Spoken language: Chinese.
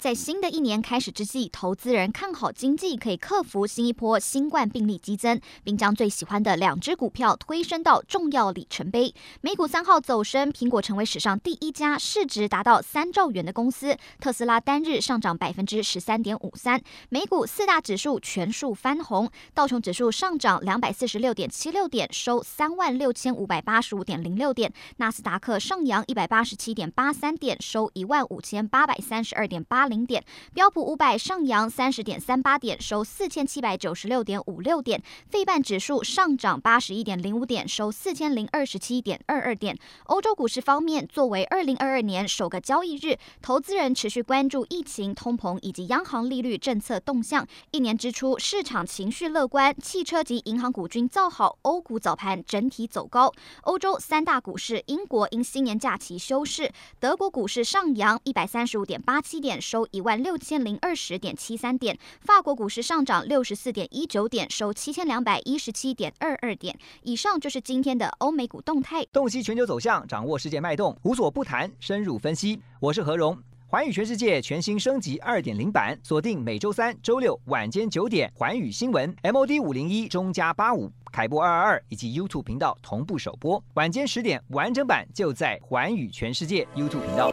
在新的一年开始之际，投资人看好经济可以克服新一波新冠病例激增，并将最喜欢的两只股票推升到重要里程碑。美股三号走升，苹果成为史上第一家市值达到三兆元的公司，特斯拉单日上涨百分之十三点五三。美股四大指数全数翻红，道琼指数上涨两百四十六点七六点，收三万六千五百八十五点零六点；纳斯达克上扬一百八十七点八三点，收一万五千八百三十二点八。零点，标普五百上扬三十点三八点，收四千七百九十六点五六点。费半指数上涨八十一点零五点，收四千零二十七点二二点。欧洲股市方面，作为二零二二年首个交易日，投资人持续关注疫情、通膨以及央行利率政策动向。一年之初，市场情绪乐观，汽车及银行股均造好，欧股早盘整体走高。欧洲三大股市，英国因新年假期休市，德国股市上扬一百三十五点八七点，收。一万六千零二十点七三点，法国股市上涨六十四点一九点，收七千两百一十七点二二点。以上就是今天的欧美股动态。洞悉全球走向，掌握世界脉动，无所不谈，深入分析。我是何荣，环宇全世界全新升级二点零版，锁定每周三、周六晚间九点，环宇新闻 MOD 五零一中加八五凯播二二二以及 YouTube 频道同步首播，晚间十点完整版就在环宇全世界 YouTube 频道。